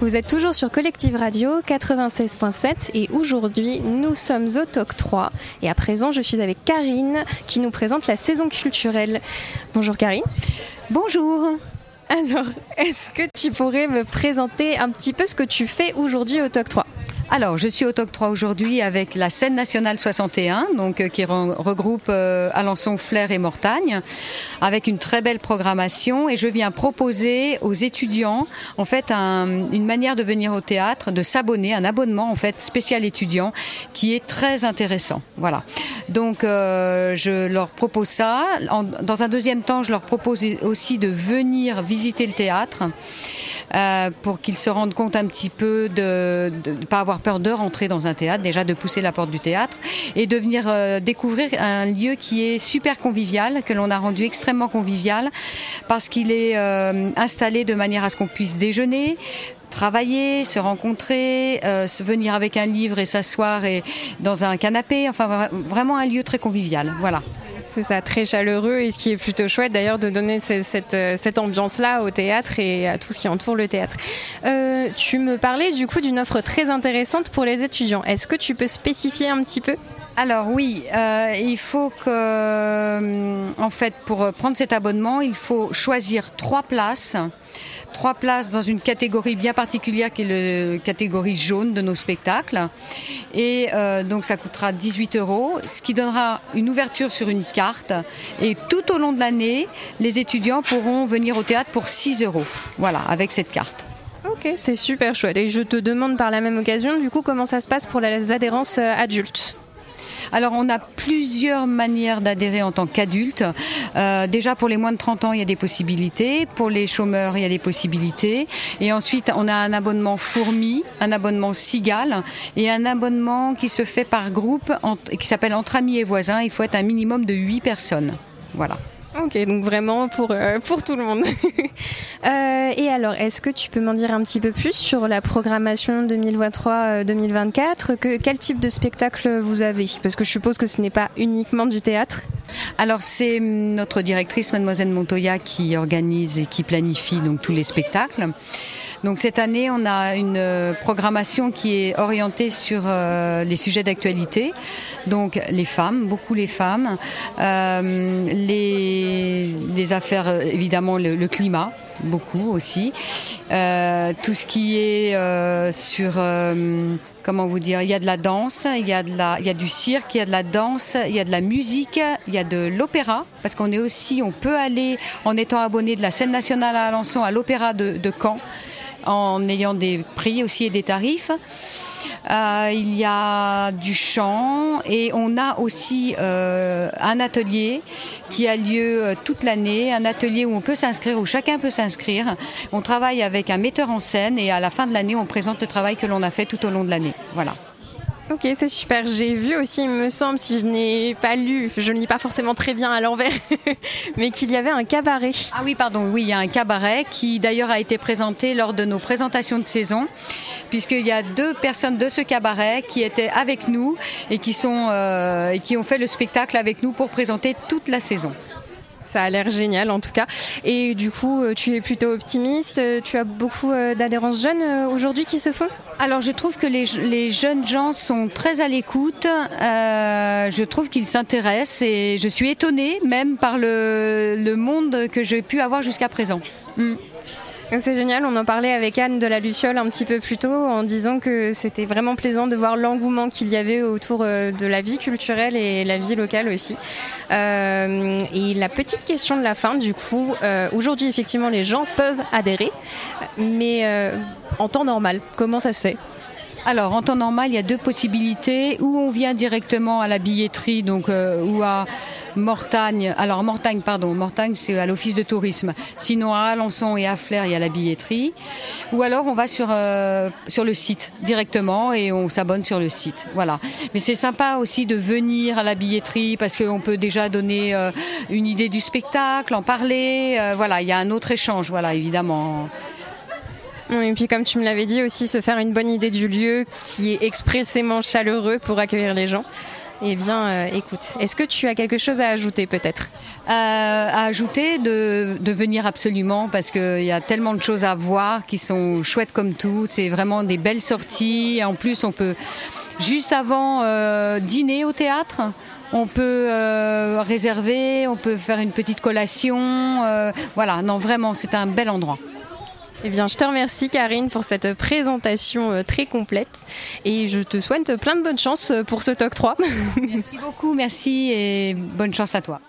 Vous êtes toujours sur Collective Radio 96.7 et aujourd'hui nous sommes au TOC 3 et à présent je suis avec Karine qui nous présente la saison culturelle. Bonjour Karine. Bonjour. Alors, est-ce que tu pourrais me présenter un petit peu ce que tu fais aujourd'hui au TOC 3 alors, je suis au TOC 3 aujourd'hui avec la scène nationale 61, donc euh, qui regroupe euh, Alençon, Flers et Mortagne, avec une très belle programmation. Et je viens proposer aux étudiants, en fait, une manière de venir au théâtre, de s'abonner, un abonnement en fait spécial étudiant, qui est très intéressant. Voilà. Donc, euh, je leur propose ça. dans un deuxième temps, je leur propose aussi de venir visiter le théâtre. Euh, pour qu'ils se rendent compte un petit peu de ne pas avoir peur de rentrer dans un théâtre, déjà de pousser la porte du théâtre et de venir euh, découvrir un lieu qui est super convivial, que l'on a rendu extrêmement convivial parce qu'il est euh, installé de manière à ce qu'on puisse déjeuner, travailler, se rencontrer, euh, venir avec un livre et s'asseoir et dans un canapé. Enfin, vraiment un lieu très convivial. Voilà. C'est ça, très chaleureux et ce qui est plutôt chouette d'ailleurs de donner cette, euh, cette ambiance-là au théâtre et à tout ce qui entoure le théâtre. Euh, tu me parlais du coup d'une offre très intéressante pour les étudiants. Est-ce que tu peux spécifier un petit peu? Alors oui, euh, il faut que, en fait, pour prendre cet abonnement, il faut choisir trois places trois places dans une catégorie bien particulière qui est la catégorie jaune de nos spectacles. Et euh, donc ça coûtera 18 euros, ce qui donnera une ouverture sur une carte. Et tout au long de l'année, les étudiants pourront venir au théâtre pour 6 euros. Voilà, avec cette carte. Ok, c'est super chouette. Et je te demande par la même occasion, du coup, comment ça se passe pour les adhérences euh, adultes? Alors on a plusieurs manières d'adhérer en tant qu'adulte. Euh, déjà pour les moins de 30 ans, il y a des possibilités. Pour les chômeurs, il y a des possibilités. Et ensuite, on a un abonnement fourmi, un abonnement cigale et un abonnement qui se fait par groupe, qui s'appelle entre amis et voisins. Il faut être un minimum de 8 personnes. Voilà. Ok, donc vraiment pour, euh, pour tout le monde. Euh, et alors, est-ce que tu peux m'en dire un petit peu plus sur la programmation 2023-2024 que, Quel type de spectacle vous avez? Parce que je suppose que ce n'est pas uniquement du théâtre. Alors c'est notre directrice, mademoiselle Montoya, qui organise et qui planifie donc tous les spectacles. Donc cette année, on a une euh, programmation qui est orientée sur euh, les sujets d'actualité. Donc les femmes, beaucoup les femmes, euh, les, les, affaires, évidemment le, le climat, beaucoup aussi. Euh, tout ce qui est euh, sur comment vous dire, il y a de la danse, il y a, de la, il y a du cirque, il y a de la danse, il y a de la musique, il y a de l'opéra, parce qu'on est aussi, on peut aller en étant abonné de la scène nationale à Alençon à l'opéra de, de Caen en ayant des prix aussi et des tarifs. Euh, il y a du chant et on a aussi euh, un atelier qui a lieu euh, toute l'année, un atelier où on peut s'inscrire, où chacun peut s'inscrire. On travaille avec un metteur en scène et à la fin de l'année, on présente le travail que l'on a fait tout au long de l'année. Voilà. Ok, c'est super. J'ai vu aussi, il me semble, si je n'ai pas lu, je ne lis pas forcément très bien à l'envers, mais qu'il y avait un cabaret. Ah oui, pardon, oui, il y a un cabaret qui d'ailleurs a été présenté lors de nos présentations de saison, puisqu'il y a deux personnes de ce cabaret qui étaient avec nous et qui, sont, euh, et qui ont fait le spectacle avec nous pour présenter toute la saison. Ça a l'air génial en tout cas. Et du coup, euh, tu es plutôt optimiste. Tu as beaucoup euh, d'adhérents jeunes euh, aujourd'hui qui se font? Alors je trouve que les, jeunes gens sont très à l'écoute. je trouve qu'ils s'intéressent et je suis étonnée même par le, monde que j'ai pu avoir jusqu'à présent. Mm. C'est génial, on en parlait avec Anne de la Luciole un petit peu plus tôt en disant que c'était vraiment plaisant de voir l'engouement qu'il y avait autour euh, de la vie culturelle et la vie locale aussi. Euh, et la petite question de la fin, du coup, euh, aujourd'hui effectivement les gens peuvent adhérer, mais en temps normal, comment ça se fait? Alors, en temps normal, il y a deux possibilités. Ou on vient directement à la billetterie, donc ou à Mortagne, alors Mortagne, pardon, Mortagne c'est à l'office de tourisme. Sinon à Alençon et à Flers, il y a la billetterie. Ou alors on va sur, euh, le site directement et on s'abonne sur le site. Voilà. Mais c'est sympa aussi de venir à la billetterie parce qu'on peut déjà donner euh, une idée du spectacle, en parler. Euh, voilà, il y a un autre échange, voilà, évidemment. Et puis comme tu me l'avais dit aussi, se faire une bonne idée du lieu qui est expressément chaleureux pour accueillir les gens. Eh bien, écoute, est-ce que tu as quelque chose à ajouter peut-être? À ajouter de, de venir absolument parce qu'il y a tellement de choses à voir qui sont chouettes comme tout. C'est vraiment des belles sorties. En plus, on peut juste avant dîner au théâtre. On peut euh, réserver, on peut faire une petite collation. Euh, voilà, non, vraiment, c'est un bel endroit. Eh bien, je te remercie Karine pour cette présentation euh, très complète et je te souhaite plein de bonnes chances pour ce TOC 3. Merci beaucoup, merci et bonne chance à toi.